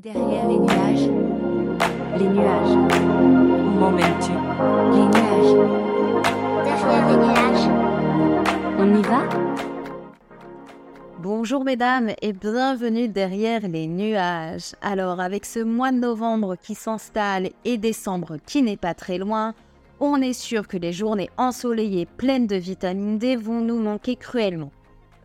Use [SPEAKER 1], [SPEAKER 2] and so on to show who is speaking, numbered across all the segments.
[SPEAKER 1] Derrière les nuages, les nuages,
[SPEAKER 2] Où m'emmènes-tu?
[SPEAKER 1] Les nuages.
[SPEAKER 3] Derrière les nuages,
[SPEAKER 1] On y va?
[SPEAKER 4] Bonjour mesdames et bienvenue derrière les nuages. Alors avec ce mois de novembre qui s'installe et décembre qui n'est pas très loin, on est sûr que les journées ensoleillées pleines de vitamine D vont nous manquer cruellement.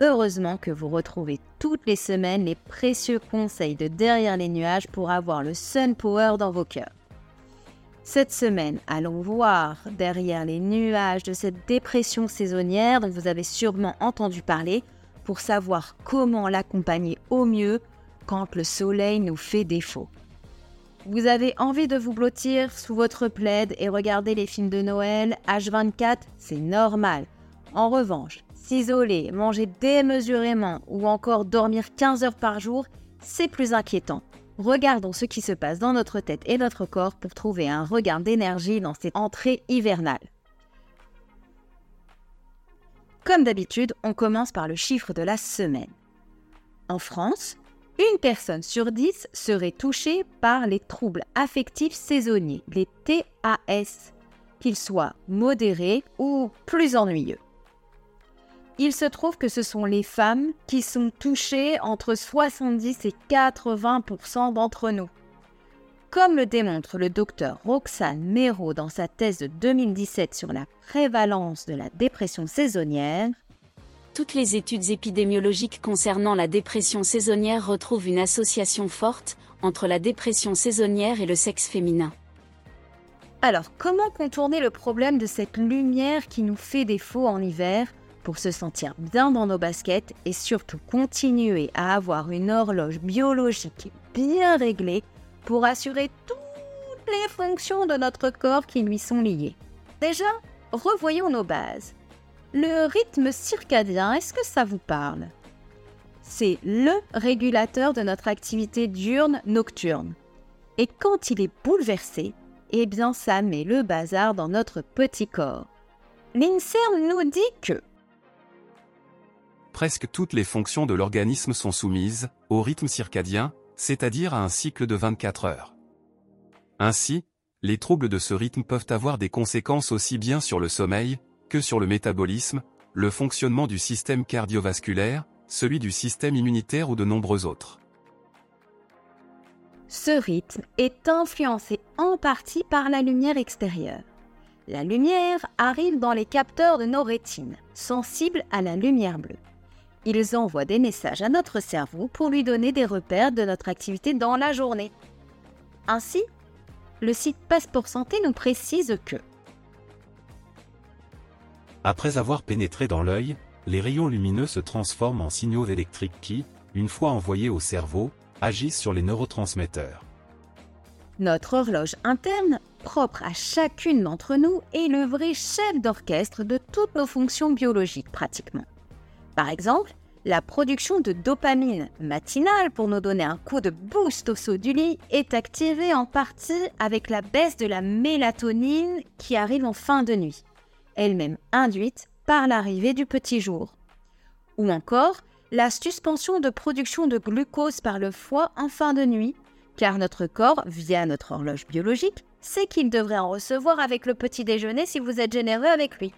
[SPEAKER 4] Heureusement que vous retrouvez toutes les semaines les précieux conseils de derrière les nuages pour avoir le sun power dans vos cœurs. Cette semaine, allons voir derrière les nuages de cette dépression saisonnière dont vous avez sûrement entendu parler pour savoir comment l'accompagner au mieux quand le soleil nous fait défaut. Vous avez envie de vous blottir sous votre plaid et regarder les films de Noël H24, c'est normal. En revanche, s'isoler, manger démesurément ou encore dormir 15 heures par jour, c'est plus inquiétant. Regardons ce qui se passe dans notre tête et notre corps pour trouver un regain d'énergie dans cette entrée hivernale. Comme d'habitude, on commence par le chiffre de la semaine. En France, une personne sur dix serait touchée par les troubles affectifs saisonniers, les TAS, qu'ils soient modérés ou plus ennuyeux. Il se trouve que ce sont les femmes qui sont touchées entre 70 et 80% d'entre nous. Comme le démontre le docteur Roxane Méraud dans sa thèse de 2017 sur la prévalence de la dépression saisonnière,
[SPEAKER 5] Toutes les études épidémiologiques concernant la dépression saisonnière retrouvent une association forte entre la dépression saisonnière et le sexe féminin.
[SPEAKER 4] Alors, comment contourner le problème de cette lumière qui nous fait défaut en hiver pour se sentir bien dans nos baskets et surtout continuer à avoir une horloge biologique bien réglée pour assurer toutes les fonctions de notre corps qui lui sont liées Déjà, revoyons nos bases. Le rythme circadien, est-ce que ça vous parle? C'est le régulateur de notre activité diurne-nocturne. Et quand il est bouleversé, eh bien ça met le bazar dans notre petit corps. L'INSERM nous dit que
[SPEAKER 6] Presque toutes les fonctions de l'organisme sont soumises au rythme circadien, c'est-à-dire à un cycle de 24 heures. Ainsi, les troubles de ce rythme peuvent avoir des conséquences aussi bien sur le sommeil que sur le métabolisme, le fonctionnement du système cardiovasculaire, celui du système immunitaire ou de nombreux autres.
[SPEAKER 4] ce rythme est influencé en partie par la lumière extérieure. La lumière arrive dans les capteurs de nos rétines, sensibles à la lumière bleue. Ils envoient des messages à notre cerveau pour lui donner des repères de notre activité dans la journée. Ainsi, le site Passeport Santé nous précise que
[SPEAKER 7] Après avoir pénétré dans l'œil, les rayons lumineux se transforment en signaux électriques qui, une fois envoyés au cerveau, agissent sur les neurotransmetteurs.
[SPEAKER 4] Notre horloge interne, propre à chacune d'entre nous, est le vrai chef d'orchestre de toutes nos fonctions biologiques pratiquement. Par exemple, la production de dopamine matinale pour nous donner un coup de boost au saut du lit est activée en partie avec la baisse de la mélatonine qui arrive en fin de nuit, elle-même induite par l'arrivée du petit jour. Ou encore, la suspension de production de glucose par le foie en fin de nuit, car notre corps, via notre horloge biologique, sait qu'il devrait en recevoir avec le petit déjeuner si vous êtes généreux avec lui.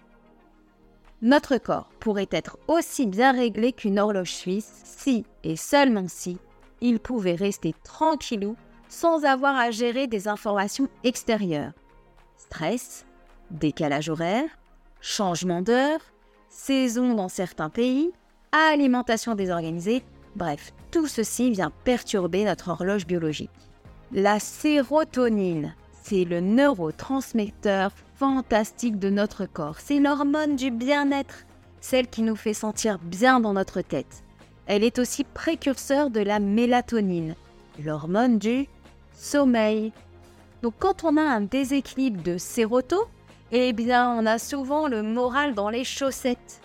[SPEAKER 4] Notre corps pourrait être aussi bien réglé qu'une horloge suisse si, et seulement si, il pouvait rester tranquillou sans avoir à gérer des informations extérieures. Stress, décalage horaire, changement d'heure, saison dans certains pays, alimentation désorganisée, bref, tout ceci vient perturber notre horloge biologique. La sérotonine, c'est le neurotransmetteur fantastique de notre corps. C'est l'hormone du bien-être, celle qui nous fait sentir bien dans notre tête. Elle est aussi précurseur de la mélatonine, l'hormone du sommeil. Donc quand on a un déséquilibre de séroto, eh bien on a souvent le moral dans les chaussettes.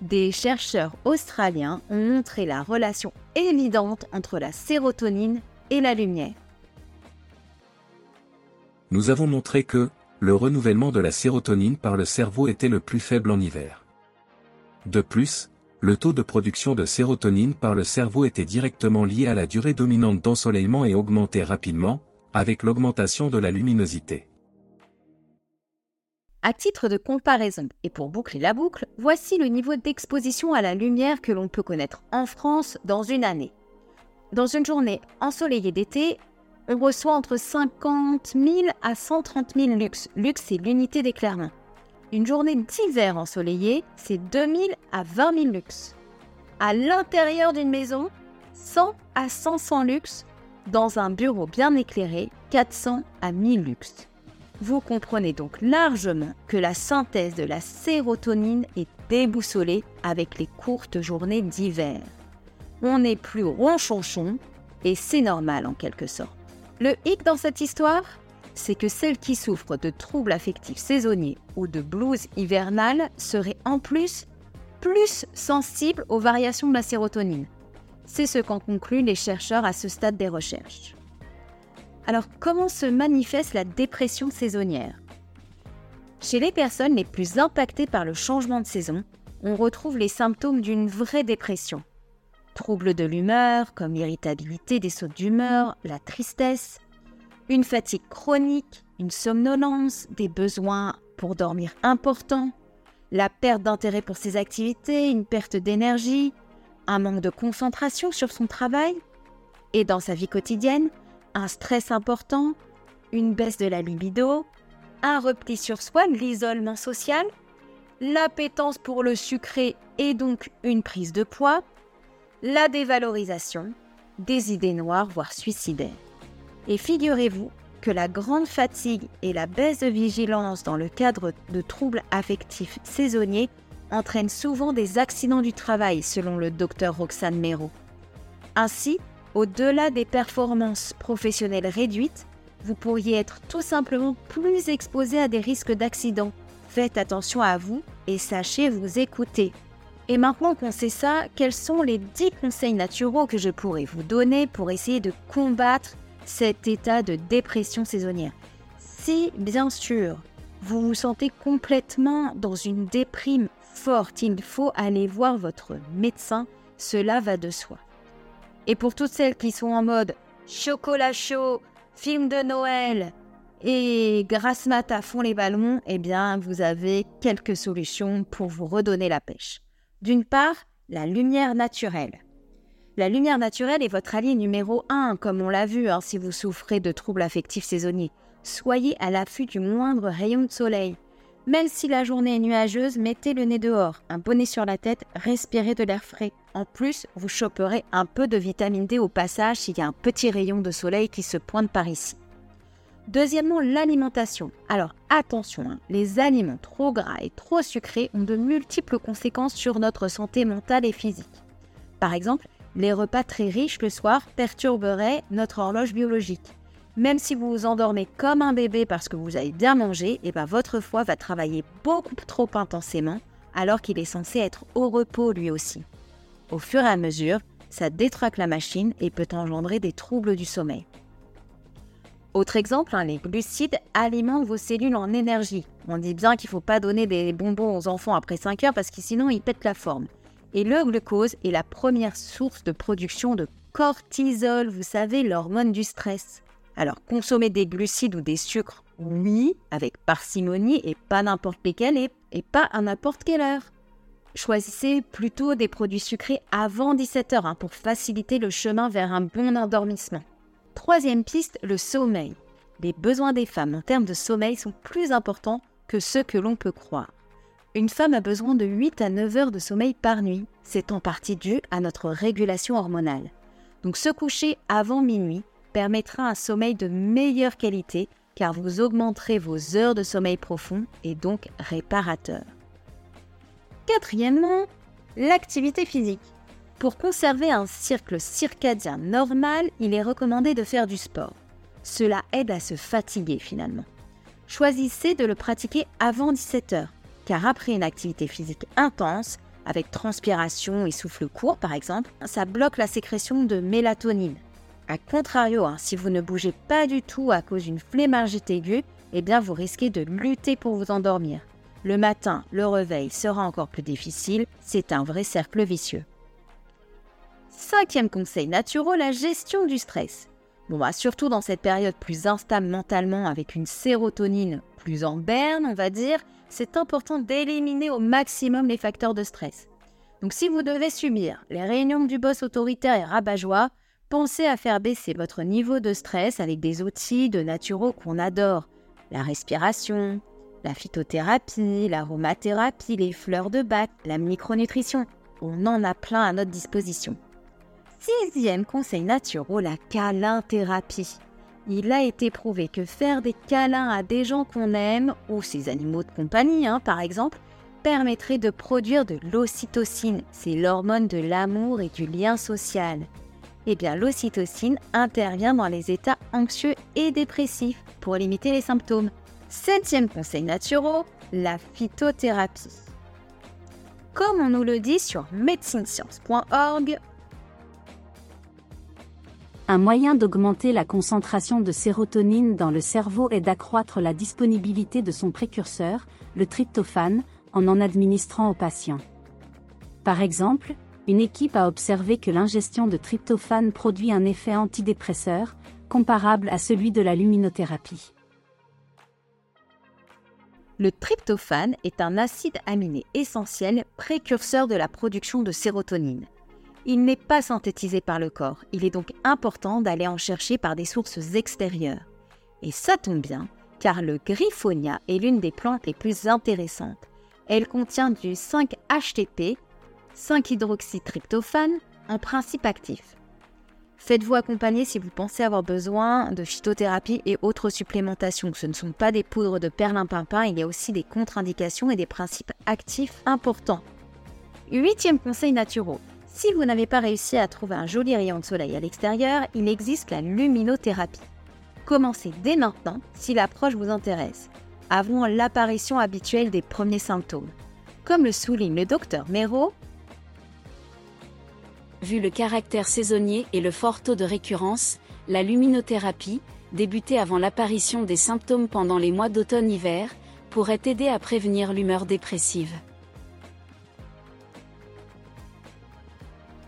[SPEAKER 4] Des chercheurs australiens ont montré la relation évidente entre la sérotonine et la lumière.
[SPEAKER 7] Nous avons montré que, le renouvellement de la sérotonine par le cerveau était le plus faible en hiver. De plus,
[SPEAKER 8] le taux de production de sérotonine par le cerveau était directement lié à la durée dominante d'ensoleillement et augmentait rapidement, avec l'augmentation de la luminosité.
[SPEAKER 4] À titre de comparaison, et pour boucler la boucle, voici le niveau d'exposition à la lumière que l'on peut connaître en France dans une année. Dans une journée ensoleillée d'été, on reçoit entre 50 000 à 130 000 lux. Lux, c'est l'unité d'éclairement. Une journée d'hiver ensoleillée, c'est 2 000 à 20 000 lux. À l'intérieur d'une maison, 100 à 500 lux. Dans un bureau bien éclairé, 400 à 1000 lux. Vous comprenez donc largement que la synthèse de la sérotonine est déboussolée avec les courtes journées d'hiver. On n'est plus ronchonchon et c'est normal en quelque sorte. Le hic dans cette histoire, c'est que celles qui souffrent de troubles affectifs saisonniers ou de blues hivernales seraient en plus plus sensibles aux variations de la sérotonine. C'est ce qu'en concluent les chercheurs à ce stade des recherches. Alors, comment se manifeste la dépression saisonnière? Chez les personnes les plus impactées par le changement de saison, on retrouve les symptômes d'une vraie dépression. Troubles de l'humeur, comme l'irritabilité, des sautes d'humeur, la tristesse, une fatigue chronique, une somnolence, des besoins pour dormir importants, la perte d'intérêt pour ses activités, une perte d'énergie, un manque de concentration sur son travail et dans sa vie quotidienne, un stress important, une baisse de la libido, un repli sur soi, l'isolement social, l'appétence pour le sucré et donc une prise de poids, la dévalorisation, des idées noires voire suicidaires. Et figurez-vous que la grande fatigue et la baisse de vigilance dans le cadre de troubles affectifs saisonniers entraînent souvent des accidents du travail selon le docteur Roxane Mero. Ainsi, au-delà des performances professionnelles réduites, vous pourriez être tout simplement plus exposé à des risques d'accident. Faites attention à vous et sachez vous écouter. Et maintenant qu'on sait ça, quels sont les 10 conseils naturels que je pourrais vous donner pour essayer de combattre cet état de dépression saisonnière? Si, bien sûr, vous vous sentez complètement dans une déprime forte, il faut aller voir votre médecin, cela va de soi. Et pour toutes celles qui sont en mode chocolat chaud, film de Noël et grasse mat à fond les ballons, eh bien, vous avez quelques solutions pour vous redonner la pêche. D'une part, la lumière naturelle. La lumière naturelle est votre allié numéro 1, comme on l'a vu hein, si vous souffrez de troubles affectifs saisonniers. Soyez à l'affût du moindre rayon de soleil. Même si la journée est nuageuse, mettez le nez dehors, un bonnet sur la tête, respirez de l'air frais. En plus, vous choperez un peu de vitamine D au passage s'il y a un petit rayon de soleil qui se pointe par ici. Deuxièmement, l'alimentation. Alors attention, hein, les aliments trop gras et trop sucrés ont de multiples conséquences sur notre santé mentale et physique. Par exemple, les repas très riches le soir perturberaient notre horloge biologique. Même si vous vous endormez comme un bébé parce que vous avez bien mangé, et eh ben votre foie va travailler beaucoup trop intensément alors qu'il est censé être au repos lui aussi. Au fur et à mesure, ça détraque la machine et peut engendrer des troubles du sommeil. Autre exemple, hein, les glucides alimentent vos cellules en énergie. On dit bien qu'il ne faut pas donner des bonbons aux enfants après 5 heures parce que sinon ils pètent la forme. Et le glucose est la première source de production de cortisol, vous savez, l'hormone du stress. Alors consommer des glucides ou des sucres, oui, avec parcimonie et pas n'importe lesquels et, pas à n'importe quelle heure. Choisissez plutôt des produits sucrés avant 17h hein, pour faciliter le chemin vers un bon endormissement. Troisième piste, le sommeil. Les besoins des femmes en termes de sommeil sont plus importants que ceux que l'on peut croire. Une femme a besoin de 8 à 9 heures de sommeil par nuit. C'est en partie dû à notre régulation hormonale. Donc se coucher avant minuit permettra un sommeil de meilleure qualité car vous augmenterez vos heures de sommeil profond et donc réparateur. Quatrièmement, l'activité physique. Pour conserver un cycle circadien normal, il est recommandé de faire du sport. Cela aide à se fatiguer finalement. Choisissez de le pratiquer avant 17 heures, car après une activité physique intense, avec transpiration et souffle court par exemple, ça bloque la sécrétion de mélatonine. A contrario, hein, si vous ne bougez pas du tout à cause d'une flémargite aiguë, eh bien vous risquez de lutter pour vous endormir. Le matin, le réveil sera encore plus difficile, c'est un vrai cercle vicieux. Cinquième conseil naturel, la gestion du stress. Bon, bah, surtout dans cette période plus instable mentalement avec une sérotonine plus en berne, on va dire, c'est important d'éliminer au maximum les facteurs de stress. Donc si vous devez subir les réunions du boss autoritaire et rabat-joie, pensez à faire baisser votre niveau de stress avec des outils de naturaux qu'on adore. La respiration, la phytothérapie, l'aromathérapie, les fleurs de bac, la micronutrition. On en a plein à notre disposition. Sixième conseil naturel, la câlin-thérapie. Il a été prouvé que faire des câlins à des gens qu'on aime, ou ses animaux de compagnie hein, par exemple, permettrait de produire de l'ocytocine. C'est l'hormone de l'amour et du lien social. Eh bien, l'ocytocine intervient dans les états anxieux et dépressifs pour limiter les symptômes. Septième conseil naturel, la phytothérapie. Comme on nous le dit sur médecinesciences.org,
[SPEAKER 5] Un moyen d'augmenter la concentration de sérotonine dans le cerveau est d'accroître la disponibilité de son précurseur, le tryptophane, en en administrant aux patients. Par exemple, une équipe a observé que l'ingestion de tryptophane produit un effet antidépresseur, comparable à celui de la luminothérapie.
[SPEAKER 4] Le tryptophane est un acide aminé essentiel précurseur de la production de sérotonine. Il n'est pas synthétisé par le corps, il est donc important d'aller en chercher par des sources extérieures. Et ça tombe bien, car le griffonia est l'une des plantes les plus intéressantes. Elle contient du 5-HTP, 5-hydroxytryptophane, en principe actif. Faites-vous accompagner si vous pensez avoir besoin de phytothérapie et autres supplémentations. Ce ne sont pas des poudres de perlimpinpin, il y a aussi des contre-indications et des principes actifs importants. Huitième conseil naturel. Si vous n'avez pas réussi à trouver un joli rayon de soleil à l'extérieur, il existe la luminothérapie. Commencez dès maintenant si l'approche vous intéresse, avant l'apparition habituelle des premiers symptômes. Comme le souligne le docteur Méraud,
[SPEAKER 5] Vu le caractère saisonnier et le fort taux de récurrence, la luminothérapie, débutée avant l'apparition des symptômes pendant les mois d'automne-hiver, pourrait aider à prévenir l'humeur dépressive.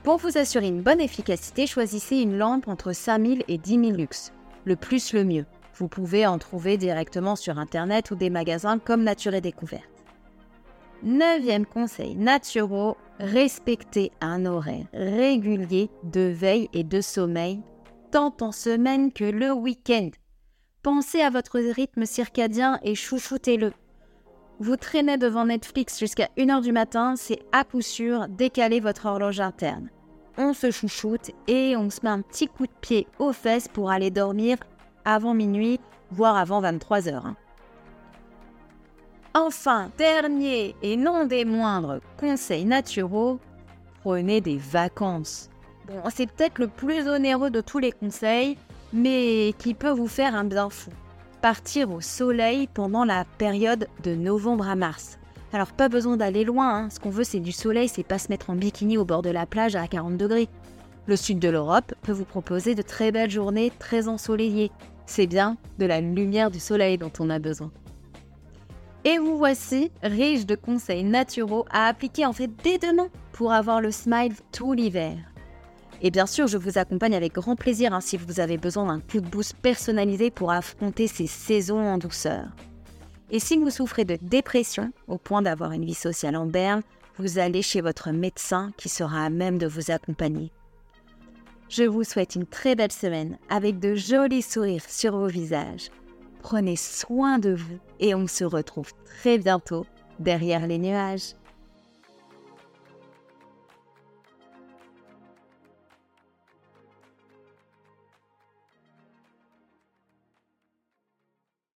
[SPEAKER 4] Pour vous assurer une bonne efficacité, choisissez une lampe entre 5000 et 10 000 lux. Le plus le mieux. Vous pouvez en trouver directement sur Internet ou des magasins comme Nature et Découverte. Neuvième conseil naturel, respectez un horaire régulier de veille et de sommeil, tant en semaine que le week-end. Pensez à votre rythme circadien et chouchoutez-le. Vous traînez devant Netflix jusqu'à 1h du matin, c'est à coup sûr décaler votre horloge interne. On se chouchoute et on se met un petit coup de pied aux fesses pour aller dormir avant minuit, voire avant 23h. Enfin, dernier et non des moindres conseils naturaux, prenez des vacances. C'est peut-être le plus onéreux de tous les conseils, mais qui peut vous faire un bien fou. Partir au soleil pendant la période de novembre à mars. Alors pas besoin d'aller loin, hein. ce qu'on veut c'est du soleil, c'est pas se mettre en bikini au bord de la plage à 40 degrés. Le sud de l'Europe peut vous proposer de très belles journées très ensoleillées. C'est bien de la lumière du soleil dont on a besoin. Et vous voici riche de conseils naturaux à appliquer en fait dès demain pour avoir le smile tout l'hiver. Et bien sûr, je vous accompagne avec grand plaisir hein, si vous avez besoin d'un coup de boost personnalisé pour affronter ces saisons en douceur. Et si vous souffrez de dépression au point d'avoir une vie sociale en berne, vous allez chez votre médecin qui sera à même de vous accompagner. Je vous souhaite une très belle semaine avec de jolis sourires sur vos visages. Prenez soin de vous et on se retrouve très bientôt derrière les nuages.